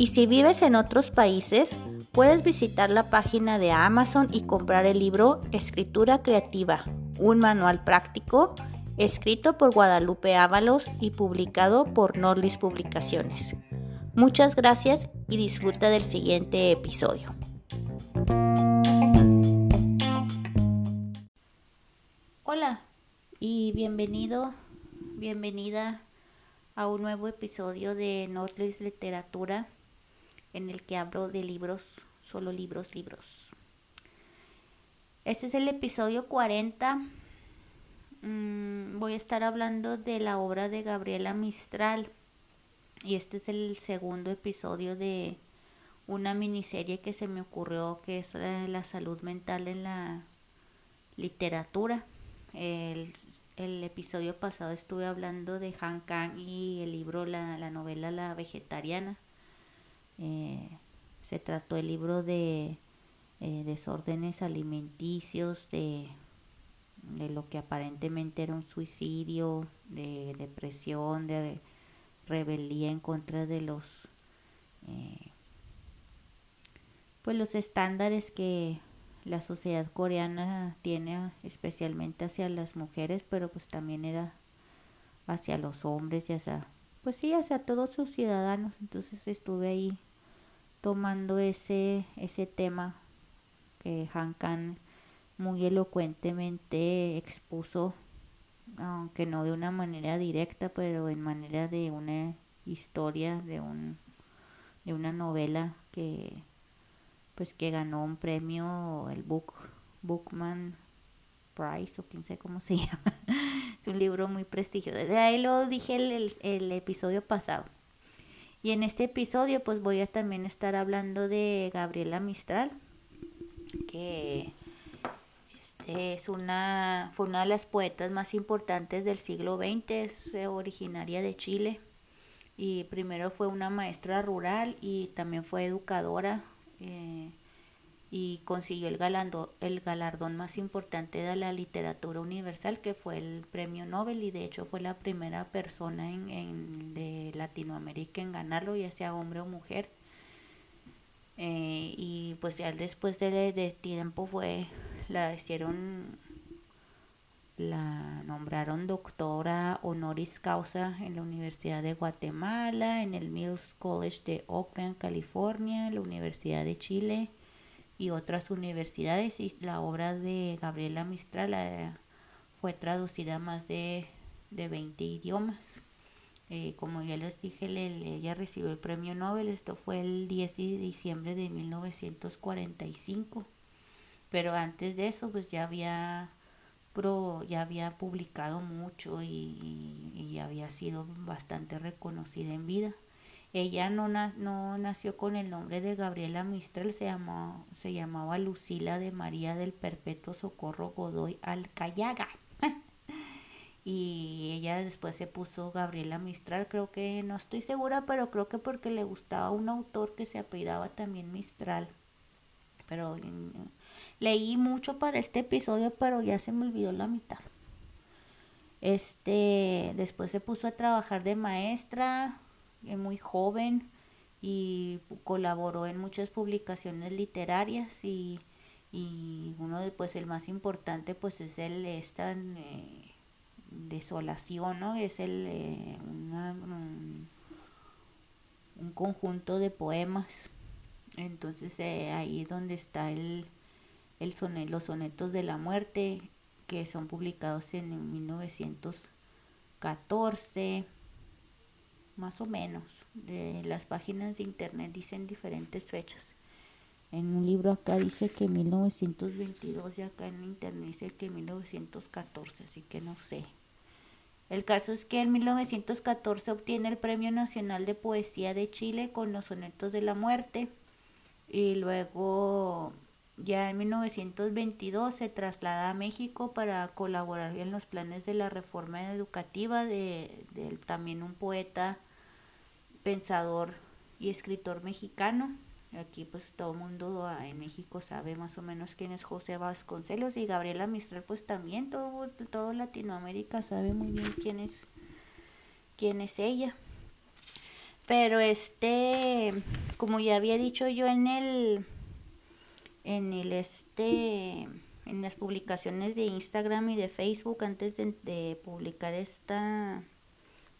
Y si vives en otros países, puedes visitar la página de Amazon y comprar el libro Escritura Creativa, un manual práctico escrito por Guadalupe Ábalos y publicado por Norlis Publicaciones. Muchas gracias y disfruta del siguiente episodio. Hola y bienvenido bienvenida a un nuevo episodio de Norlis Literatura en el que hablo de libros, solo libros, libros. Este es el episodio 40. Mm, voy a estar hablando de la obra de Gabriela Mistral y este es el segundo episodio de una miniserie que se me ocurrió que es la salud mental en la literatura. El, episodio pasado estuve hablando de Han Kang y el libro, la, la novela La Vegetariana. Eh, se trató el libro de eh, desórdenes alimenticios, de, de, lo que aparentemente era un suicidio, de depresión, de rebeldía en contra de los eh, pues los estándares que la sociedad coreana tiene especialmente hacia las mujeres, pero pues también era hacia los hombres y hacia, pues sí, hacia todos sus ciudadanos. Entonces estuve ahí tomando ese, ese tema que Han Kan muy elocuentemente expuso, aunque no de una manera directa, pero en manera de una historia, de un de una novela que pues que ganó un premio, el Book, Bookman Prize o quién sé cómo se llama. es un libro muy prestigioso. De ahí lo dije el, el, episodio pasado. Y en este episodio pues voy a también estar hablando de Gabriela Mistral, que este, es una, fue una de las poetas más importantes del siglo XX, es originaria de Chile. Y primero fue una maestra rural y también fue educadora eh, y consiguió el, galando, el galardón más importante de la literatura universal, que fue el premio Nobel, y de hecho fue la primera persona en, en de Latinoamérica en ganarlo, ya sea hombre o mujer. Eh, y pues ya después de, de tiempo fue, la hicieron la nombraron doctora honoris causa en la Universidad de Guatemala, en el Mills College de Oakland, California, la Universidad de Chile y otras universidades. Y la obra de Gabriela Mistral eh, fue traducida a más de, de 20 idiomas. Eh, como ya les dije, ella recibió el premio Nobel. Esto fue el 10 de diciembre de 1945. Pero antes de eso, pues ya había ya había publicado mucho y, había sido bastante reconocida en vida. Ella no, no nació con el nombre de Gabriela Mistral, se, llamó, se llamaba Lucila de María del Perpetuo Socorro Godoy Alcayaga. y ella después se puso Gabriela Mistral, creo que no estoy segura, pero creo que porque le gustaba un autor que se apellidaba también Mistral. Pero Leí mucho para este episodio, pero ya se me olvidó la mitad. Este, después se puso a trabajar de maestra, muy joven, y colaboró en muchas publicaciones literarias y, y uno después el más importante pues es el esta eh, desolación no es el eh, un, un, conjunto de poemas. Entonces ahí es donde está el el los sonetos de la muerte que son publicados en 1914 más o menos de las páginas de internet dicen diferentes fechas. En un libro acá dice que 1922 y acá en internet dice que 1914 así que no sé. El caso es que en 1914 obtiene el Premio Nacional de Poesía de Chile con los sonetos de la muerte y luego ya en 1922 se traslada a México para colaborar en los planes de la reforma educativa de, también un poeta, pensador y escritor mexicano. Aquí pues todo el mundo ah, en México sabe más o menos quién es José Vasconcelos y Gabriela Mistral pues también todo, todo Latinoamérica sabe muy bien quién es, quién es ella. Pero este, como ya había dicho yo en el, en el este, en las publicaciones de Instagram y de Facebook antes de, publicar esta,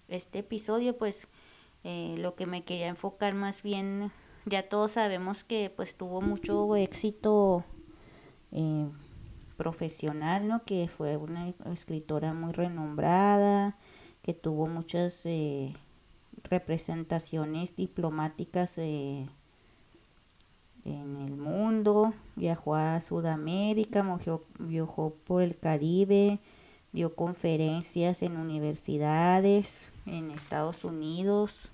este episodio, pues eh, lo que me quería enfocar más bien, ya todos sabemos que pues tuvo mucho éxito eh, profesional, ¿no? Que fue una escritora muy renombrada, que tuvo muchas eh, representaciones diplomáticas eh, en el mundo, viajó a Sudamérica, viajó, por el Caribe, dio conferencias en universidades en Estados Unidos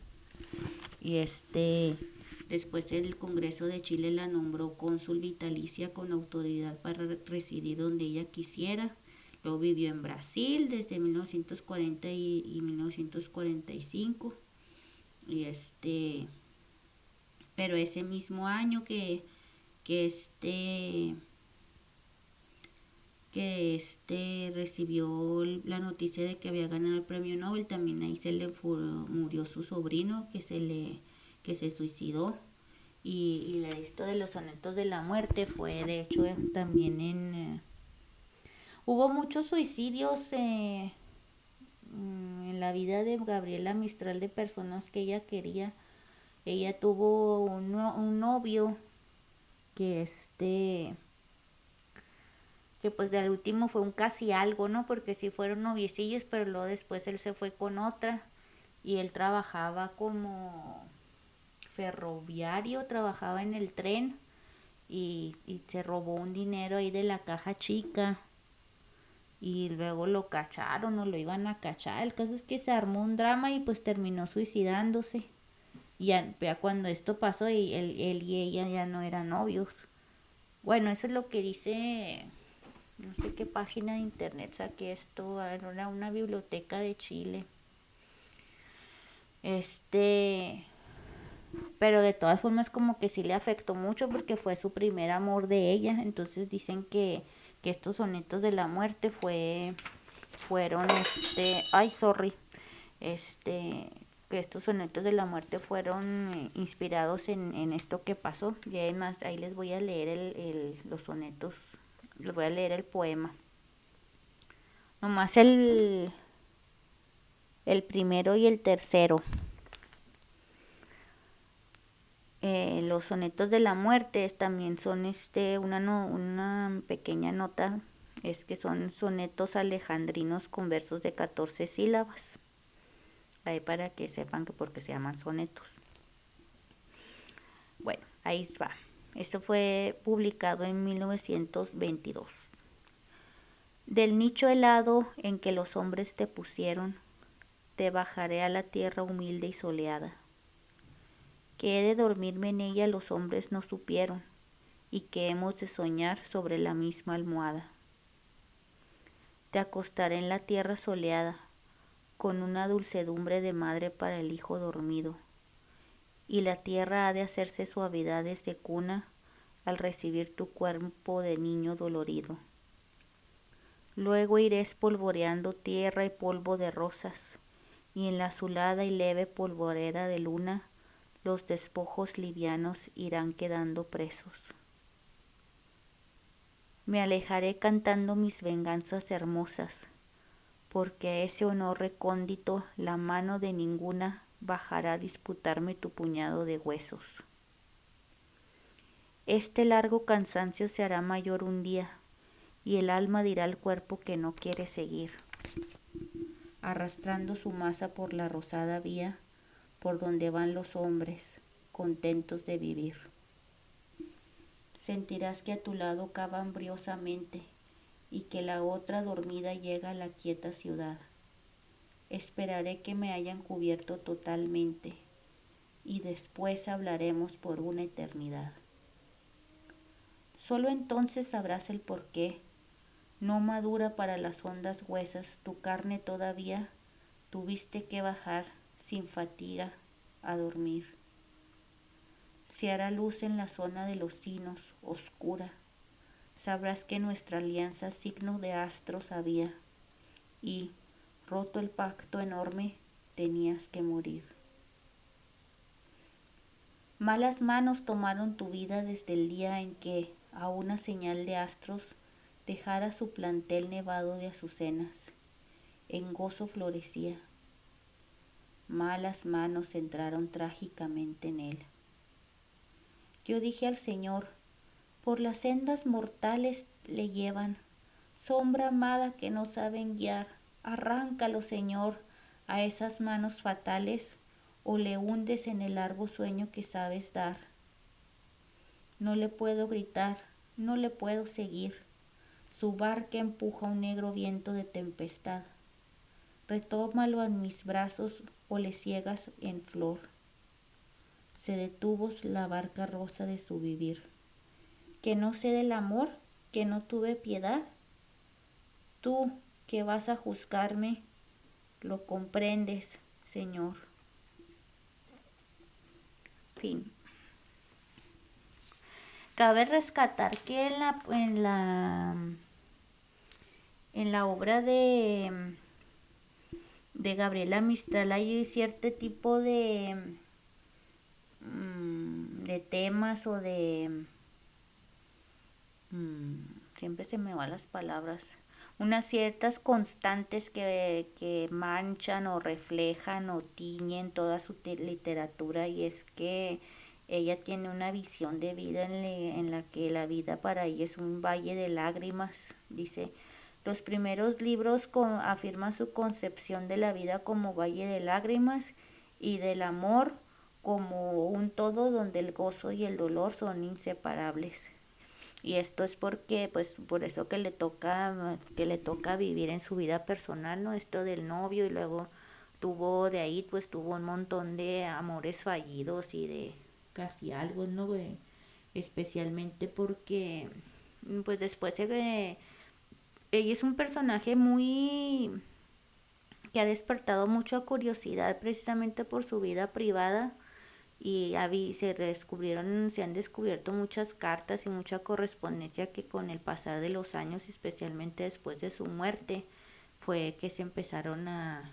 y este después el Congreso de Chile la nombró cónsul vitalicia con autoridad para residir donde ella quisiera. Luego vivió en Brasil desde 1940 y, y 1945 y este, pero ese mismo año que, que este, que este recibió la noticia de que había ganado el premio Nobel, también ahí se le murió su sobrino que se le, que se suicidó. Y, y la lista de los sonetos de la muerte fue de hecho también en eh, hubo muchos suicidios eh, Mm, en la vida de Gabriela Mistral de personas que ella quería. Ella tuvo un, un novio que este que pues del último fue un casi algo, ¿no? Porque sí fueron noviecillos, pero luego después él se fue con otra y él trabajaba como ferroviario, trabajaba en el tren y, y se robó un dinero ahí de la caja chica y luego lo cacharon o lo iban a cachar. El caso es que se armó un drama y pues terminó suicidándose. Y ya, cuando esto pasó, y él, él, y ella ya no eran novios. Bueno, eso es lo que dice, no sé qué página de internet saqué esto, era una biblioteca de Chile. Este, pero de todas formas como que sí le afectó mucho porque fue su primer amor de ella. Entonces dicen que que estos sonetos de la muerte fue fueron este ay sorry este que estos sonetos de la muerte fueron eh, inspirados en, en, esto que pasó y además ahí les voy a leer el, el, los sonetos les voy a leer el poema. Nomás el el primero y el tercero. Eh, los sonetos de la muerte también son este una no, una pequeña nota es que son sonetos alejandrinos con versos de 14 sílabas. Ahí para que sepan que porque se llaman sonetos. Bueno ahí va esto fue publicado en 1922 del nicho helado en que los hombres te pusieron te bajaré a la tierra humilde y soleada que he de dormirme en ella los hombres no supieron, y que hemos de soñar sobre la misma almohada. Te acostaré en la tierra soleada, con una dulcedumbre de madre para el hijo dormido, y la tierra ha de hacerse suavidades de cuna al recibir tu cuerpo de niño dolorido. Luego iré espolvoreando tierra y polvo de rosas, y en la azulada y leve polvoreda de luna los despojos livianos irán quedando presos. Me alejaré cantando mis venganzas hermosas, porque a ese honor recóndito la mano de ninguna bajará a disputarme tu puñado de huesos. Este largo cansancio se hará mayor un día, y el alma dirá al cuerpo que no quiere seguir. Arrastrando su masa por la rosada vía, por donde van los hombres, contentos de vivir. Sentirás que a tu lado cava hambriosamente y que la otra dormida llega a la quieta ciudad. Esperaré que me hayan cubierto totalmente y después hablaremos por una eternidad. Solo entonces sabrás el por qué. No madura para las hondas huesas, tu carne todavía tuviste que bajar sin fatiga a dormir. Se hará luz en la zona de los sinos, oscura. Sabrás que nuestra alianza signo de astros había y, roto el pacto enorme, tenías que morir. Malas manos tomaron tu vida desde el día en que, a una señal de astros, dejara su plantel nevado de azucenas. En gozo florecía. Malas manos entraron trágicamente en él. Yo dije al Señor, por las sendas mortales le llevan, sombra amada que no saben guiar, arráncalo, Señor, a esas manos fatales, o le hundes en el largo sueño que sabes dar. No le puedo gritar, no le puedo seguir. Su barca empuja un negro viento de tempestad. Retómalo en mis brazos o le ciegas en flor. Se detuvo la barca rosa de su vivir. Que no sé del amor, que no tuve piedad. Tú que vas a juzgarme, lo comprendes, Señor. Fin. Cabe rescatar que en la, en la, en la obra de, de Gabriela Mistral hay cierto tipo de, mm, de temas o de... Mm, siempre se me van las palabras unas ciertas constantes que, que, manchan o reflejan o tiñen toda su literatura y es que ella tiene una visión de vida en, la que la vida para ella es un valle de lágrimas. Dice, los primeros libros afirman su concepción de la vida como valle de lágrimas y del amor como un todo donde el gozo y el dolor son inseparables. Y esto es porque, pues, por eso que le toca, que le toca vivir en su vida personal, ¿no? Esto del novio y luego tuvo de ahí, pues, tuvo un montón de amores fallidos y de casi algo, ¿no? Especialmente porque, mm, pues después de... Ella es un personaje muy... que ha despertado mucha curiosidad precisamente por su vida privada y se descubrieron, se han descubierto muchas cartas y mucha correspondencia que con el pasar de los años, especialmente después de su muerte, fue que se empezaron a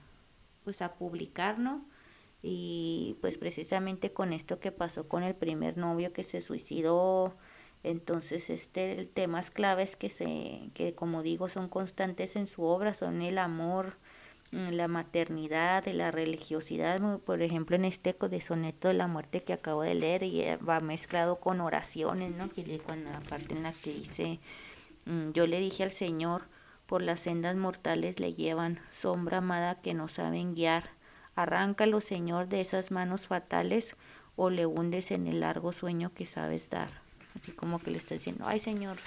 pues a publicar, y pues precisamente con esto que pasó con el primer novio que se suicidó entonces este temas claves que se que como digo son constantes en su obra son el amor la maternidad y la religiosidad por ejemplo en este de soneto de la muerte que acabo de leer y eh, va mezclado con oraciones no que cuando la parte en la que dice mm, yo le dije al señor por las sendas mortales le llevan sombra amada que no saben guiar Arráncalo, Señor, de esas manos fatales o le hundes en el largo sueño que sabes dar. Así como que le está diciendo, ay Señor,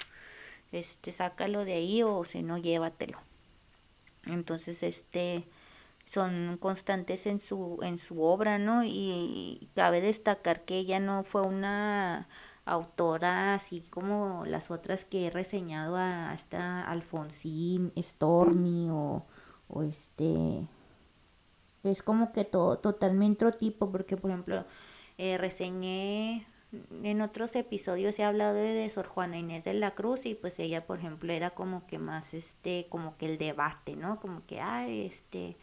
este, sácalo de ahí o si no, llévatelo. Entonces, este, son constantes en su, en su obra, ¿no? Y cabe destacar que ella no fue una autora así como las otras que he reseñado a esta Alfonsín, Stormy o, o este es como que todo totalmente otro tipo, porque por ejemplo, eh, reseñé en otros episodios he hablado de, Sor Juana Inés de la Cruz y pues ella por ejemplo era como que más este como que el debate no como que ay este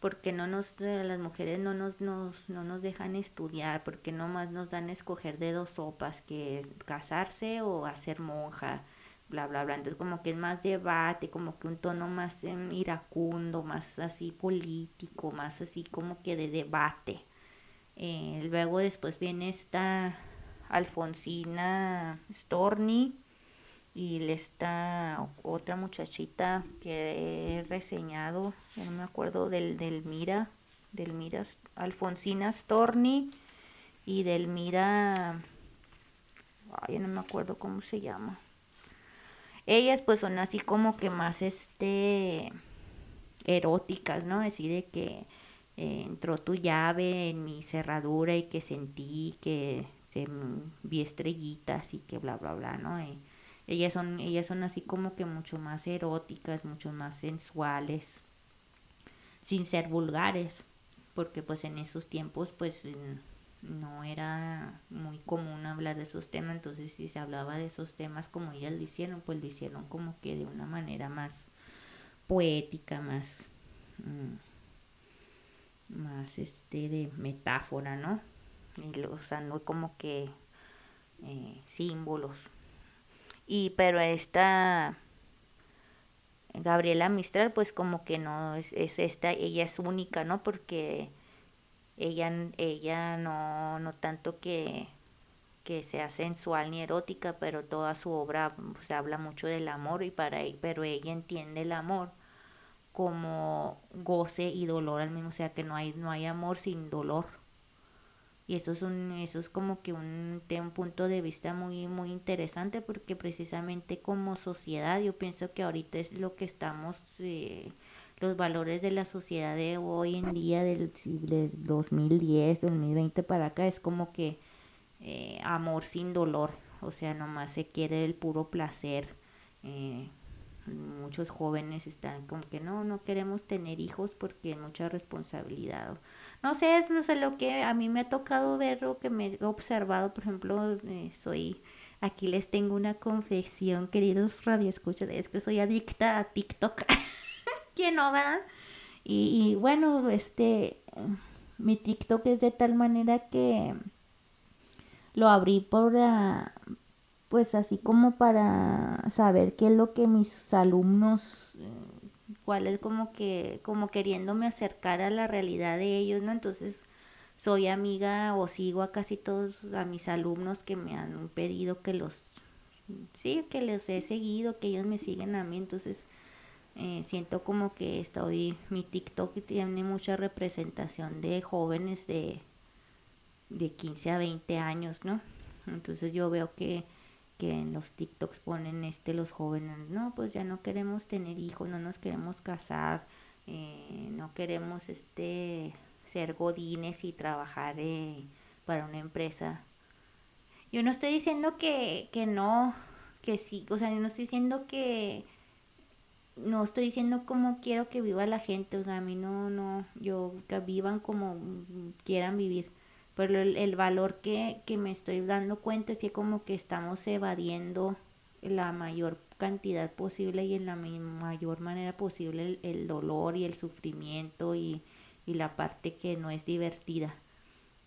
porque no nos eh, las mujeres no nos, nos no nos dejan estudiar porque no más nos dan a escoger de dos sopas que casarse o hacer monja bla, bla, bla. Entonces como que es más debate, como que un tono más em, iracundo, más así político, más así como que de debate. Eh, luego después viene esta Alfonsina Storni y le está otra muchachita que he reseñado, no me acuerdo del, del Mira, del Mira, Alfonsina Storni y del Mira, ay, no me acuerdo cómo se llama. Ellas pues son así como que más este eróticas, ¿no? Decir de que entró tu llave en mi cerradura y que sentí que se vi estrellitas y que bla bla bla, ¿no? ellas son, ellas son así como que mucho más eróticas, mucho más sensuales, sin ser vulgares, porque pues en esos tiempos pues no era muy común hablar de esos temas, entonces si se hablaba de esos temas como ellas lo hicieron, pues lo hicieron como que de una manera más poética, más, mm, este de metáfora, ¿no? Y lo, usando como que eh, símbolos. Y pero esta Gabriela Mistral, pues como que no es, es esta, ella es única, ¿no? Porque ella, ella no, no tanto que, que sea sensual ni erótica, pero toda su obra pues, habla mucho del amor y para pero ella entiende el amor como goce y dolor al mismo, o sea que no hay, no hay amor sin dolor. Y eso es un, eso es como que un, un punto de vista muy, muy interesante porque precisamente como sociedad yo pienso que ahorita es lo que estamos eh, los valores de la sociedad de hoy en día, del, del 2010, 2020 para acá, es como que eh, amor sin dolor, o sea, nomás se quiere el puro placer. Eh, muchos jóvenes están como que no, no queremos tener hijos porque hay mucha responsabilidad. No sé, es lo que a mí me ha tocado ver o que me he observado, por ejemplo, eh, soy, aquí les tengo una confesión, queridos radioescuchas, es que soy adicta a TikTok. ¿Quién no, va? Y, bueno, este, mi TikTok es de tal manera que lo abrí por, ah, pues así como para saber qué es lo que mis alumnos, eh, cuál es como que, como queriéndome acercar a la realidad de ellos, ¿no? Entonces, soy amiga o sigo a casi todos a mis alumnos que me han pedido que los, sí, que los he seguido, que ellos me siguen a mí, entonces eh, siento como que estoy, mi TikTok tiene mucha representación de jóvenes de, de 15 a 20 años, ¿no? Entonces yo veo que, que en los TikToks ponen este los jóvenes, no, pues ya no queremos tener hijos, no nos queremos casar, eh, no queremos este ser godines y trabajar eh, para una empresa. Yo no estoy diciendo que, que no, que sí, o sea, yo no estoy diciendo que no estoy diciendo cómo quiero que viva la gente, o sea, a mí no, no, yo que vivan como quieran vivir, pero el, valor que, que, me estoy dando cuenta es que como que estamos evadiendo la mayor cantidad posible y en la mayor manera posible el, el dolor y el sufrimiento y, y la parte que no es divertida.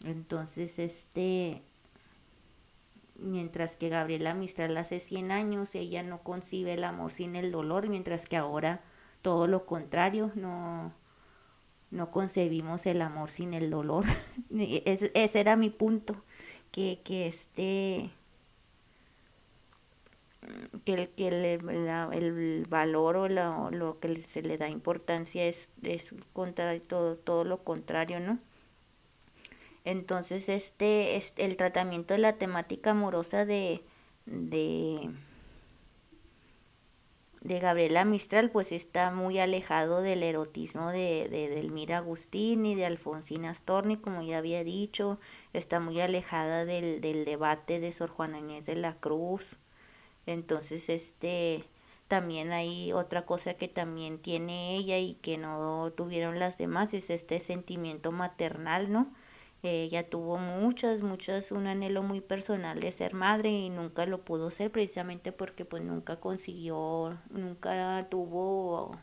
Entonces, este, mientras que Gabriela Mistral hace 100 años, ella no concibe el amor sin el dolor, mientras que ahora todo lo contrario, no, no concebimos el amor sin el dolor. ese era mi punto, que, que este que el, que el, valor o lo que se le da importancia es, es contrario, todo, todo lo contrario, ¿no? Entonces, este, este, el tratamiento de la temática amorosa de, de, de Gabriela Mistral, pues está muy alejado del erotismo de, de Delmira Agustín y de Alfonsina Storni, como ya había dicho, está muy alejada del, del debate de Sor Juana Inés de la Cruz. Entonces, este, también hay otra cosa que también tiene ella y que no tuvieron las demás, es este sentimiento maternal, ¿no? Ella tuvo muchas, muchas, un anhelo muy personal de ser madre y nunca lo pudo ser precisamente porque pues nunca consiguió, nunca tuvo, o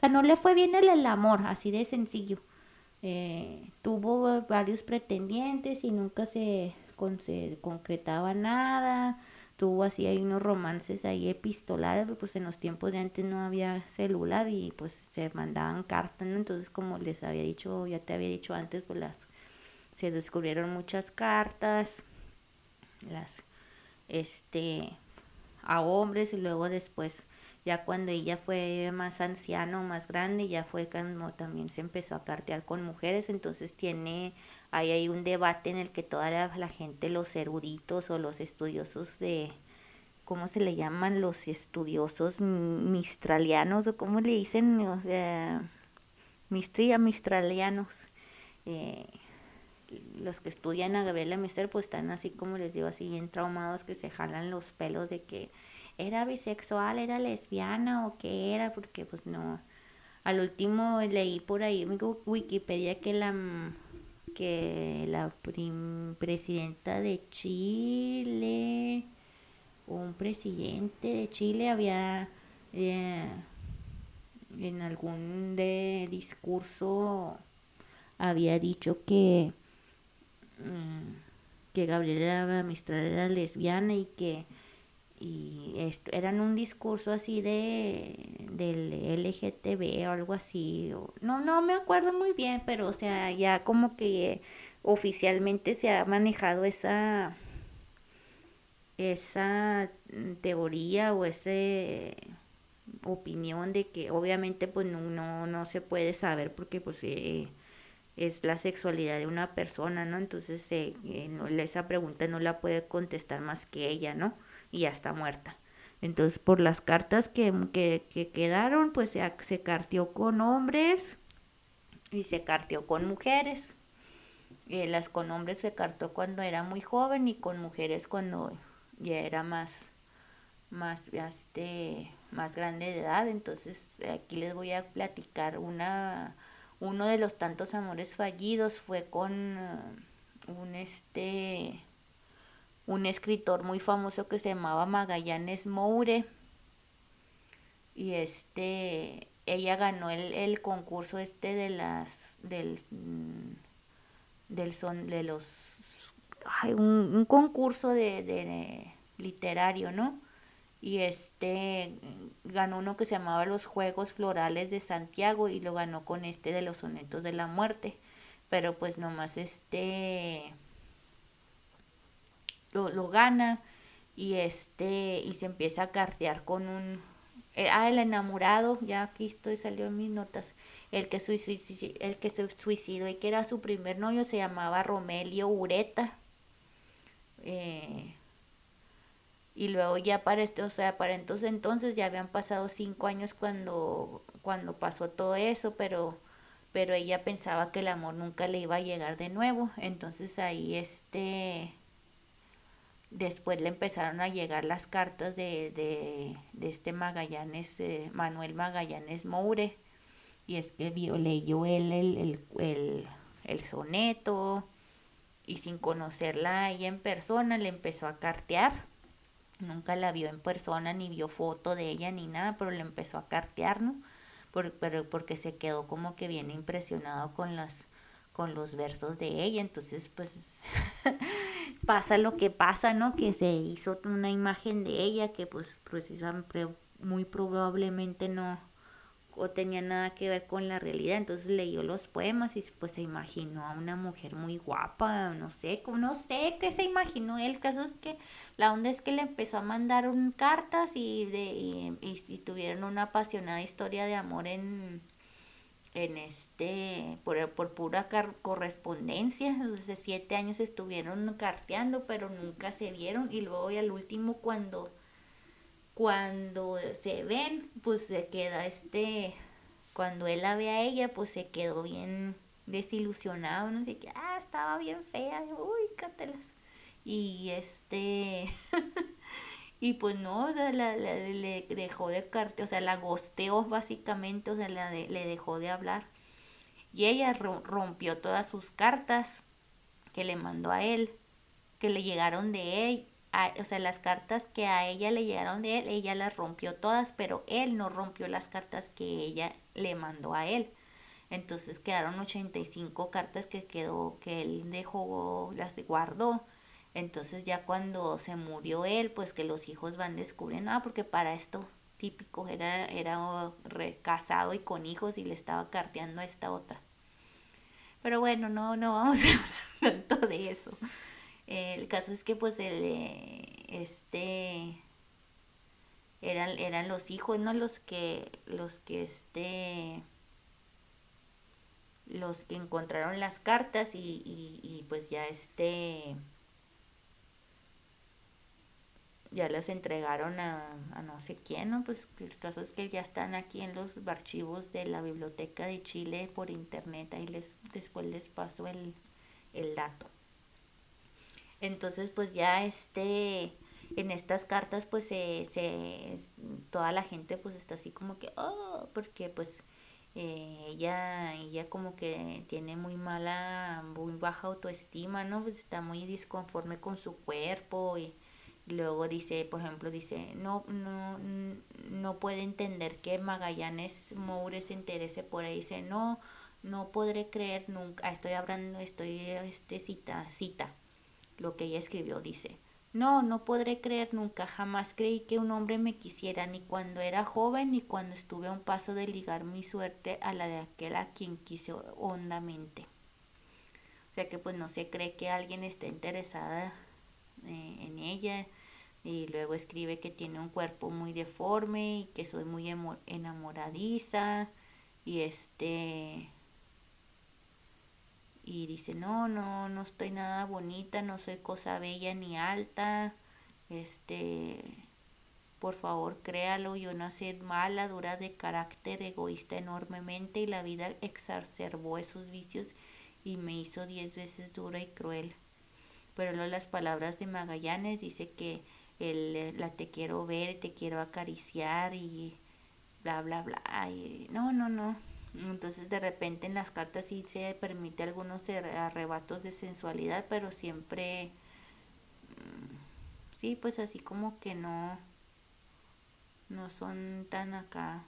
sea, no le fue bien el, el amor, así de sencillo. Eh, tuvo varios pretendientes y nunca se, se concretaba nada. Tuvo así hay unos romances ahí epistolares, pues en los tiempos de antes no había celular y pues se mandaban cartas, ¿no? Entonces como les había dicho, ya te había dicho antes, pues las se descubrieron muchas cartas, las, este, a hombres y luego después, ya cuando ella fue más anciano, más grande, ya fue cuando también se empezó a cartear con mujeres, entonces tiene, ahí hay un debate en el que toda la, gente, los eruditos o los estudiosos de, ¿cómo se le llaman? Los estudiosos mistralianos o cómo le dicen, o sea, Mistría, mistralianos. Eh, los que estudian a Gabriela Mister pues están así como les digo, así bien traumados que se jalan los pelos de que era bisexual, era lesbiana o qué era, porque pues no. Al último leí por ahí en Wikipedia que la que la presidenta de Chile, un presidente de Chile había eh, en algún de discurso había dicho que que Gabriela Mistral era lesbiana y que y esto, eran un discurso así de del LGTB o algo así no no me acuerdo muy bien pero o sea ya como que oficialmente se ha manejado esa esa teoría o esa opinión de que obviamente pues no, no, se puede saber porque pues eh, es la sexualidad de una persona, ¿no? Entonces eh, esa pregunta no la puede contestar más que ella, ¿no? y ya está muerta. Entonces, por las cartas que, que, quedaron, pues se, se carteó con hombres y se carteó con mujeres. Eh, las con hombres se cartó cuando era muy joven y con mujeres cuando ya era más, más, este, más grande de edad. Entonces, aquí les voy a platicar una, uno de los tantos amores fallidos fue con uh, un este un escritor muy famoso que se llamaba Magallanes Moure. Y este, ella ganó el, concurso este de las, del, mm, del son, de los, un, concurso de, de, literario, ¿no? Y este, ganó uno que se llamaba Los Juegos Florales de Santiago y lo ganó con este de los sonetos de la muerte. Pero pues nomás este, lo, gana y este y se empieza a cartear con un eh, ah el enamorado ya aquí estoy salió en mis notas el que suicidó, el que se suicidó y que era su primer novio se llamaba Romelio Ureta eh, y luego ya para este o sea para entonces entonces ya habían pasado cinco años cuando cuando pasó todo eso pero pero ella pensaba que el amor nunca le iba a llegar de nuevo entonces ahí este Después le empezaron a llegar las cartas de, de, de este Magallanes, eh, Manuel Magallanes Moure. Y es que vio, leyó él el, el, el, el soneto y sin conocerla ella en persona le empezó a cartear. Nunca la vio en persona, ni vio foto de ella, ni nada, pero le empezó a cartear, ¿no? Por, pero porque se quedó como que bien impresionado con las con los versos de ella, entonces pues pasa lo que pasa, ¿no? Que se hizo una imagen de ella que pues precisamente muy probablemente no o tenía nada que ver con la realidad, entonces leyó los poemas y pues se imaginó a una mujer muy guapa, no sé, no sé qué se imaginó, el caso es que la onda es que le empezó a mandar un, cartas y, de, y tuvieron una apasionada historia de amor en, en este, por, por pura correspondencia, hace siete años estuvieron carteando, pero nunca se vieron, y luego y al último cuando, cuando se ven, pues se queda este, cuando él la ve a ella, pues se quedó bien desilusionado, no sé qué, ah, estaba bien fea, uy, cátelas. Y este, Y pues no, o sea, la, le dejó de carte, o sea, la gosteó básicamente, o sea, la le dejó de hablar. Y ella rompió todas sus cartas que le mandó a él, que le llegaron de él, o sea, las cartas que a ella le llegaron de él, ella las rompió todas, pero él no rompió las cartas que ella le mandó a él. Entonces quedaron 85 cartas que quedó, que él dejó, las guardó entonces ya cuando se murió él, pues que los hijos van descubriendo, ah, porque para esto típico era, era casado y con hijos y le estaba carteando a esta otra. Pero bueno, no, no vamos a hablar tanto de eso. El caso es que pues el, eh, este, eran, eran los hijos, ¿no? Los que, los que este, los que encontraron las cartas y, y, y pues ya este, ya las entregaron a, no sé quién, ¿no? Pues el caso es que ya están aquí en los archivos de la Biblioteca de Chile por internet, ahí les, después les paso el, el dato. Entonces, pues ya este, en estas cartas, pues se, se, toda la gente pues está así como que, oh, porque pues eh, ella, ella como que tiene muy mala, muy baja autoestima, ¿no? Pues está muy disconforme con su cuerpo y, luego dice, por ejemplo, dice, no, no, no puede entender que Magallanes Moure se interese por ahí, dice, no, no podré creer nunca, estoy hablando, estoy, este, cita, cita, lo que ella escribió, dice, no, no podré creer nunca, jamás creí que un hombre me quisiera, ni cuando era joven, ni cuando estuve a un paso de ligar mi suerte a la de aquel a quien quise hondamente. O sea que pues no se cree que alguien esté interesada eh, en ella. Y luego escribe que tiene un cuerpo muy deforme y que soy muy enamoradiza. Y este y dice, no, no, no estoy nada bonita, no soy cosa bella ni alta, este, por favor créalo, yo nací mala, dura de carácter, egoísta enormemente y la vida exacerbó esos vicios y me hizo diez veces dura y cruel. Pero luego las palabras de Magallanes dice que el, la te quiero ver, te quiero acariciar y bla, bla, bla. Y, no, no, no, entonces de repente en las cartas sí se permite algunos arrebatos de sensualidad, pero siempre, mm, sí, pues así como que no, no son tan acá.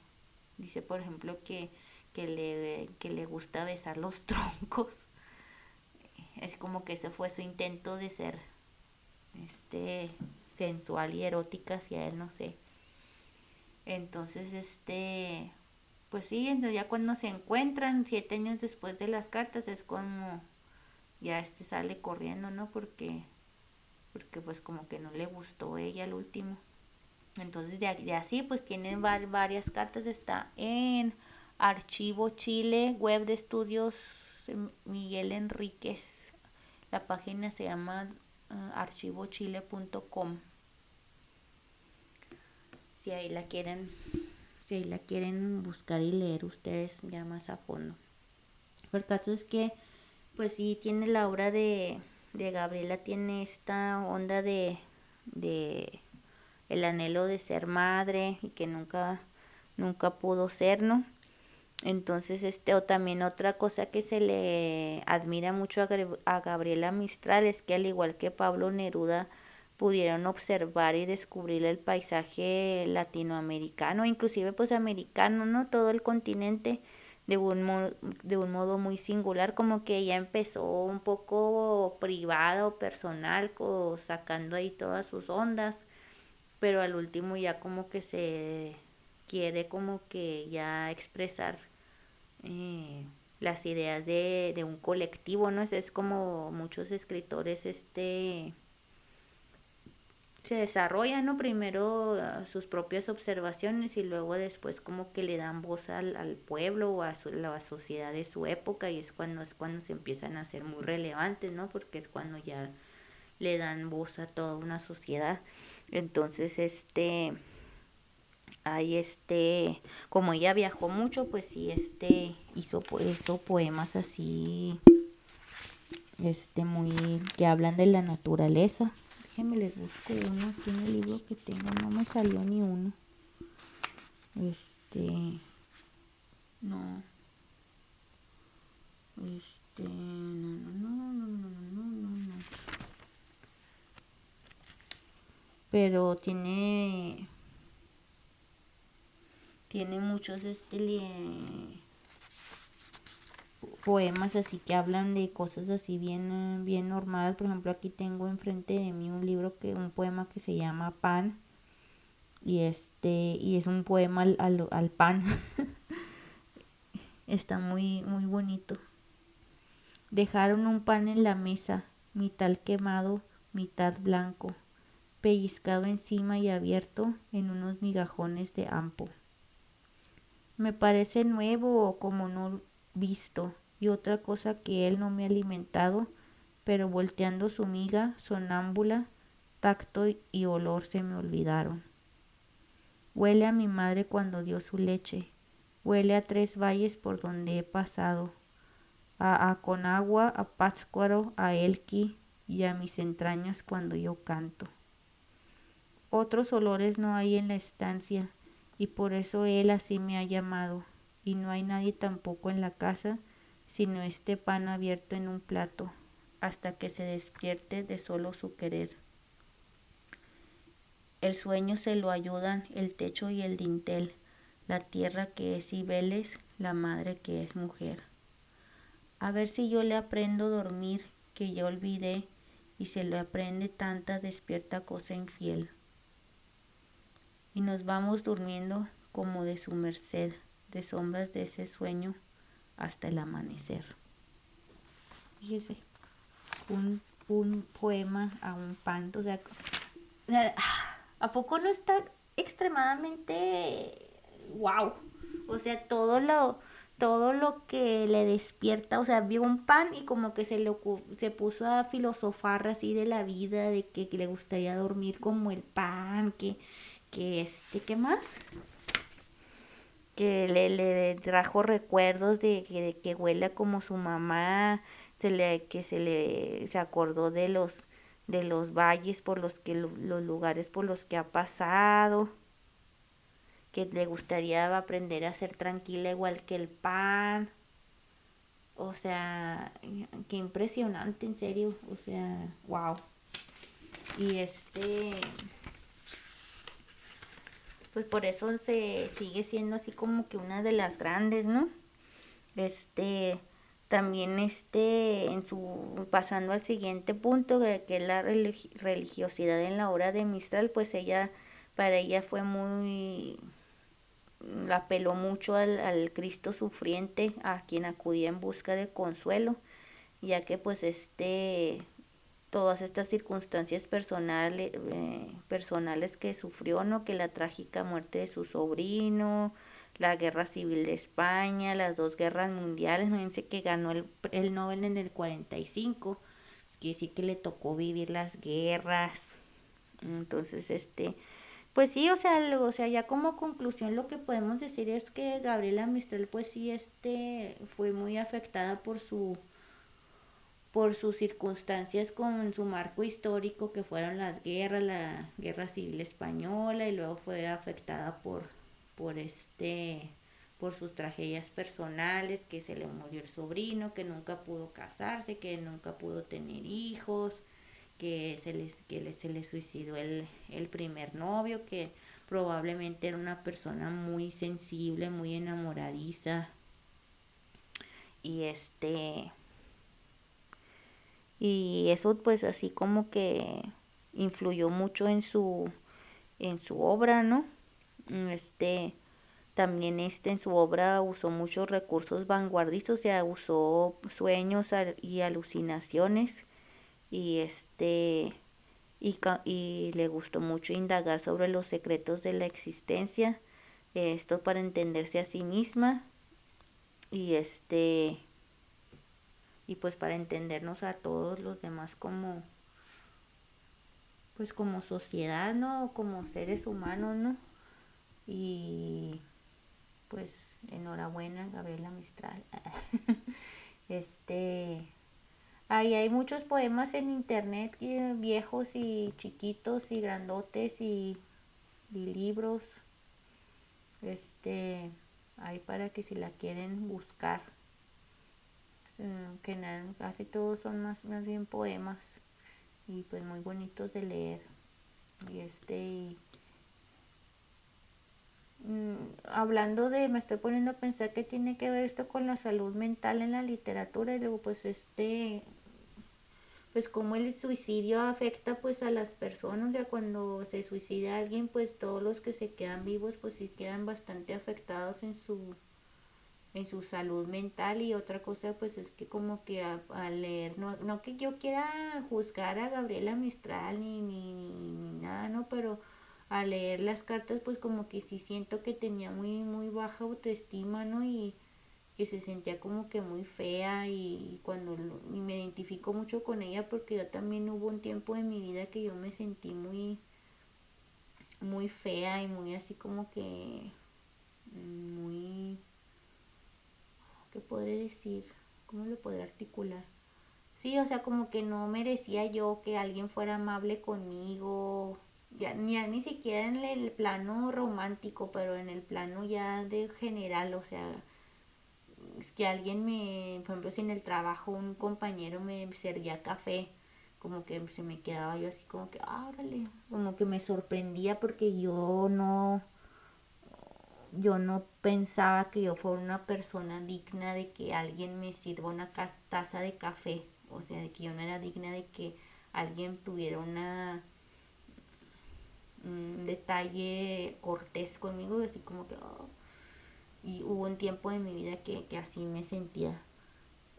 Dice, por ejemplo, que, que, le, que le gusta besar los troncos. Es como que ese fue su intento de ser este sensual y erótica hacia él, no sé. Entonces, este, pues sí, entonces ya cuando se encuentran siete años después de las cartas es como ya este sale corriendo, ¿no? Porque, porque pues como que no le gustó ella el último. Entonces de, así pues tienen varias cartas, está en Archivo Chile, web de estudios em, Miguel Enríquez. La página se llama uh, archivochile.com. Si ahí la quieren si la quieren buscar y leer ustedes ya más a fondo. El caso es que, pues sí, tiene la obra de, de Gabriela, tiene esta onda de, de el anhelo de ser madre y que nunca, nunca pudo ser, ¿no? Entonces, este, o también otra cosa que se le admira mucho a, a Gabriela Mistral es que al igual que Pablo Neruda, pudieron observar y descubrir el paisaje latinoamericano, inclusive pues americano, ¿no? Todo el continente de un, de un modo muy singular, como que ella empezó un poco privada o personal, sacando ahí todas sus ondas, pero al último ya como que se quiere como que ya expresar eh, las ideas de, de un colectivo, ¿no? Es, es como muchos escritores, este se desarrolla, ¿no? Primero ah, sus propias observaciones y luego después como que le dan voz al, al pueblo o a la sociedad de su época y es cuando es cuando se empiezan a ser muy relevantes, ¿no? Porque es cuando ya le dan voz a toda una sociedad. Entonces, este hay este, como ella viajó mucho, pues sí, este hizo, hizo poemas así este muy que hablan de la naturaleza Déjenme les busco uno aquí en el libro que tengo. No me salió ni uno. Este. No. Este. No, no, no, no, no, no, no, no. Pero tiene. Tiene muchos este poemas así que hablan de cosas así bien, bien normales. Por ejemplo, aquí tengo enfrente de mí un libro que, un poema que se llama Pan. Y este, y es un poema al, al, al pan. Está muy, muy bonito. Dejaron un pan en la mesa, mitad quemado, mitad blanco, pellizcado encima y abierto en unos migajones de ampo. Me parece nuevo o como no visto, y otra cosa que él no me ha alimentado, pero volteando su miga sonámbula, tacto y olor se me olvidaron. Huele a mi madre cuando dio su leche, huele a tres valles por donde he pasado, a Aconagua, a Pátzcuaro, a Elqui y a mis entrañas cuando yo canto. Otros olores no hay en la estancia y por eso él así me ha llamado y no hay nadie tampoco en la casa sino este pan abierto en un plato hasta que se despierte de solo su querer. El sueño se lo ayudan el techo y el dintel, la tierra que es Ibeles, la madre que es mujer. A ver si yo le aprendo dormir, que yo olvidé, y se lo aprende tanta despierta cosa infiel. Y nos vamos durmiendo como de su merced, de sombras de ese sueño hasta el amanecer. Fíjese, un, un poema a un pan, o sea, ¿A poco no está extremadamente wow? O sea, todo lo todo lo que le despierta, o sea, vio un pan y como que se le se puso a filosofar así de la vida, de que, le gustaría dormir como el pan, que que este, ¿qué más? Que le, le trajo recuerdos de que, de que huele como su mamá, se le, que se le se acordó de los de los valles por los que los lugares por los que ha pasado que le gustaría aprender a ser tranquila igual que el pan. O sea qué impresionante en serio o sea wow y este pues por eso se sigue siendo así como que una de las grandes no este también este en su pasando al siguiente punto que es la religiosidad en la hora de Mistral pues ella para ella fue muy la apeló mucho al, al, Cristo sufriente a quien acudía en busca de consuelo ya que pues este todas estas circunstancias personales eh, personales que sufrió no que la trágica muerte de su sobrino la guerra civil de España, las dos guerras mundiales, fíjense que ganó el, el Nobel en el 45, es quiere decir que le tocó vivir las guerras, entonces este, pues sí, o sea, o sea, ya como conclusión lo que podemos decir es que Gabriela Mistral pues sí este fue muy afectada por su por sus circunstancias con su marco histórico que fueron las guerras, la guerra civil española y luego fue afectada por por este por sus tragedias personales, que se le murió el sobrino, que nunca pudo casarse, que nunca pudo tener hijos, que se les, que se le suicidó el, el primer novio, que probablemente era una persona muy sensible, muy enamoradiza. Y este y eso pues así como que influyó mucho en su en su obra, ¿no? Este, también este en su obra usó muchos recursos vanguardistas, o sea, usó sueños y alucinaciones y este y, y le gustó mucho indagar sobre los secretos de la existencia, esto para entenderse a sí misma y este y pues para entendernos a todos los demás como pues como sociedad, ¿no? Como seres humanos, ¿no? Y pues enhorabuena, Gabriela Mistral. este, ahí hay muchos poemas en internet viejos y chiquitos y grandotes y, libros. Este, hay para que si la quieren buscar. Eh, que nada, casi todos son más, más bien poemas y pues muy bonitos de leer. Y este, Mm, hablando de, me estoy poniendo a pensar que tiene que ver esto con la salud mental en la literatura y luego pues este, pues como el suicidio afecta pues a las personas, o sea, cuando se suicida alguien pues todos los que se quedan vivos pues sí quedan bastante afectados en su en su salud mental y otra cosa pues es que como que al leer, no, no que yo quiera juzgar a Gabriela Mistral ni, ni, ni nada, ¿no? Pero a leer las cartas pues como que sí siento que tenía muy muy baja autoestima, ¿no? Y, que se sentía como que muy fea y, cuando me identifico mucho con ella porque yo también hubo un tiempo en mi vida que yo me sentí muy muy fea y muy así como que muy ¿qué podré decir? ¿Cómo lo podré articular? Sí, o sea, como que no merecía yo que alguien fuera amable conmigo, ya ni, ni siquiera en el plano romántico, pero en el plano ya de general, o sea, es que alguien me, por ejemplo, si en el trabajo un compañero me servía café, como que se me quedaba yo así como que, árale, como que me sorprendía porque yo no, yo no pensaba que yo fuera una persona digna de que alguien me sirva una taza de café, o sea, de que yo no era digna de que alguien tuviera una un detalle cortés conmigo, así como que, oh, y hubo un tiempo de mi vida que, así me sentía.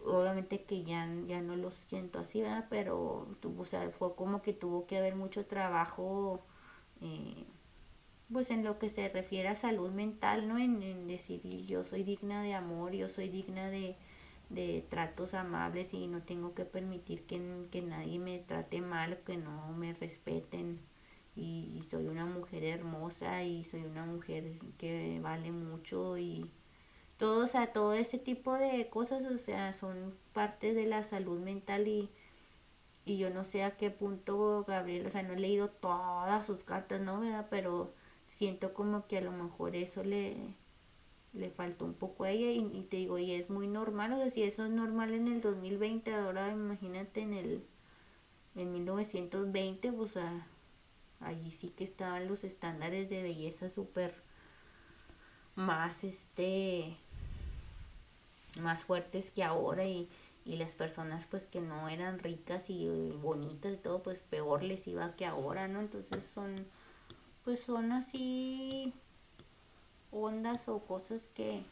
Obviamente que ya, ya no lo siento así, ¿verdad? Pero o sea, fue como que tuvo que haber mucho trabajo, eh, pues en lo que se refiere a salud mental, ¿no? En, en decir, yo soy digna de amor, yo soy digna de, de tratos amables y no tengo que permitir que, que nadie me trate mal, que no me respeten y, soy una mujer hermosa y soy una mujer que vale mucho y todo, o sea, todo ese tipo de cosas, o sea, son parte de la salud mental y, y yo no sé a qué punto Gabriel, o sea, no he leído todas sus cartas, ¿no? ¿verdad? Pero siento como que a lo mejor eso le, le faltó un poco a ella y, te digo, y es muy normal, o sea, si eso es normal en el 2020, ahora imagínate en el en 1920, pues sea, allí sí que estaban los estándares de belleza súper más este más fuertes que ahora y, y, las personas pues que no eran ricas y bonitas y todo pues peor les iba que ahora no entonces son pues son así ondas o cosas que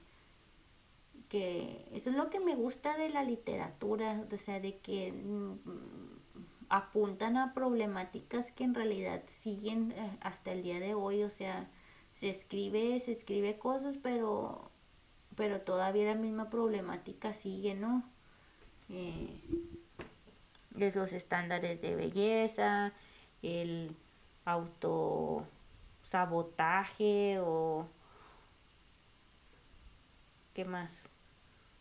que eso es lo que me gusta de la literatura o sea de que mm, apuntan a problemáticas que en realidad siguen eh, hasta el día de hoy, o sea, se escribe, se escribe cosas, pero, pero todavía la misma problemática sigue, ¿no? Eh, los estándares de belleza, el autosabotaje o qué más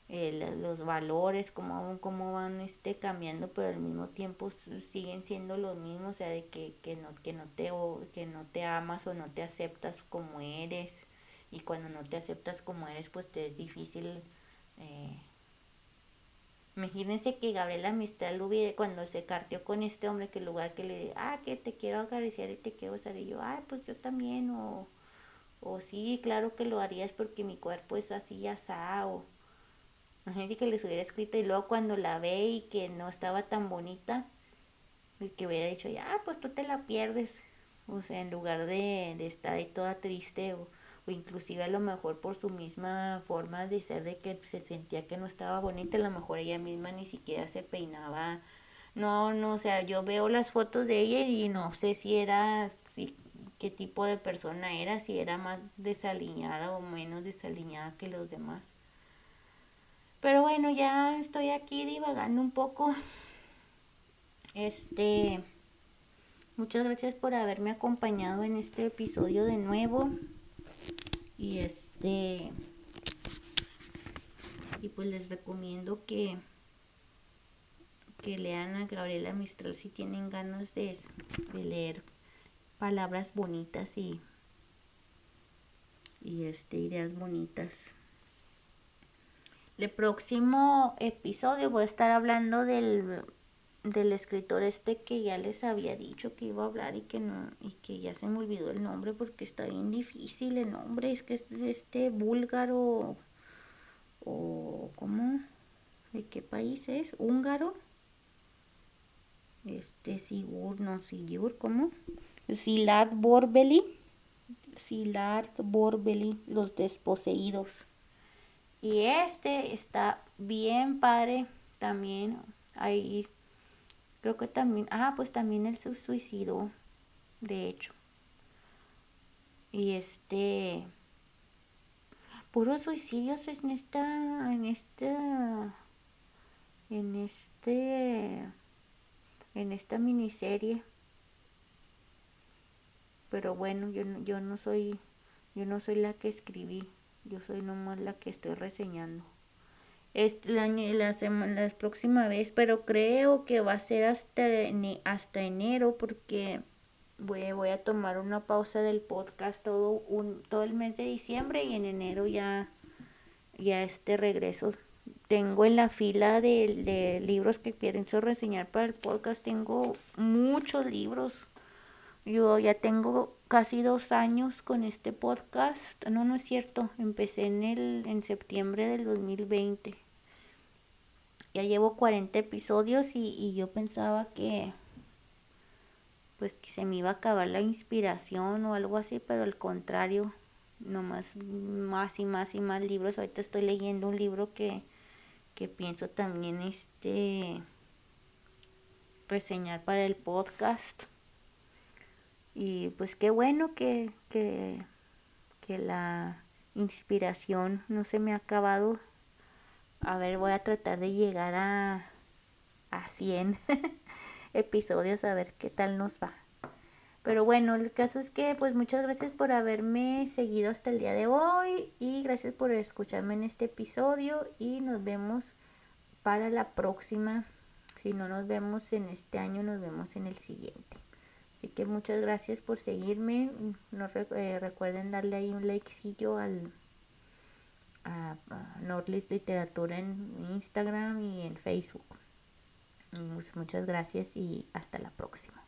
los valores, cómo, cómo van este, cambiando, pero al mismo tiempo siguen siendo los mismos, o sea, de que, que, no, que, no te, que no te amas o no te aceptas como eres, y cuando no te aceptas como eres, pues te es difícil. Eh, imagínense que Gabriela Mistral hubiera, cuando se carteó con este hombre, que el lugar que le, ah, que te quiero acariciar y te quiero besar, y yo, ah, pues yo también, o, o sí, claro que lo harías porque mi cuerpo es así, ya o Imagínate que les hubiera escrito y luego cuando la ve y que no estaba tan bonita, y que hubiera dicho, ya, pues tú te la pierdes. O sea, en lugar de, de estar ahí toda triste o, o, inclusive a lo mejor por su misma forma de ser de que se sentía que no estaba bonita, a lo mejor ella misma ni siquiera se peinaba. No, no, o sea, yo veo las fotos de ella y no sé si era, si, qué tipo de persona era, si era más desaliñada o menos desaliñada que los demás. Pero bueno, ya estoy aquí divagando un poco. Este, muchas gracias por haberme acompañado en este episodio de nuevo. Y este, y pues les recomiendo que que lean a Gabriela Mistral si tienen ganas de, de leer palabras bonitas y y este ideas bonitas. El próximo episodio voy a estar hablando del, del escritor este que ya les había dicho que iba a hablar y que no y que ya se me olvidó el nombre porque está bien difícil el nombre es que es este búlgaro o cómo de qué país es húngaro este Sigur no Sigur cómo Silard Borbeli Silard Borbeli los desposeídos. Y este está bien padre también. Ahí creo que también, ah, pues también él se suicidó, de hecho. Y este, puros suicidios en esta, en esta, en este, en esta miniserie. Pero bueno, yo, yo no soy, yo no soy la que escribí, yo soy nomás la que estoy reseñando. Este, la, la, semana, la próxima vez, pero creo que va a ser hasta, hasta enero porque voy, voy a tomar una pausa del podcast todo, un, todo el mes de diciembre y en enero ya, ya este regreso. Tengo en la fila de, de libros que pienso reseñar para el podcast, tengo muchos libros. Yo ya tengo casi dos años con este podcast. No, no es cierto. Empecé en el en septiembre del 2020. Ya llevo 40 episodios y, y yo pensaba que pues que se me iba a acabar la inspiración o algo así, pero al contrario, nomás más y más y más libros. Ahorita estoy leyendo un libro que, que pienso también este reseñar para el podcast. Y pues qué bueno que, que, que la inspiración no se me ha acabado. A ver, voy a tratar de llegar a, a 100. episodios a ver qué tal nos va. Pero bueno, el caso es que pues muchas gracias por haberme seguido hasta el día de hoy y gracias por escucharme en este episodio y nos vemos para la próxima. Si no nos vemos en este año, nos vemos en el siguiente. Así que muchas gracias por seguirme. No eh, recuerden darle ahí un likecillo al a, Nordlist Literatura en Instagram y en Facebook. Muchas gracias y hasta la próxima.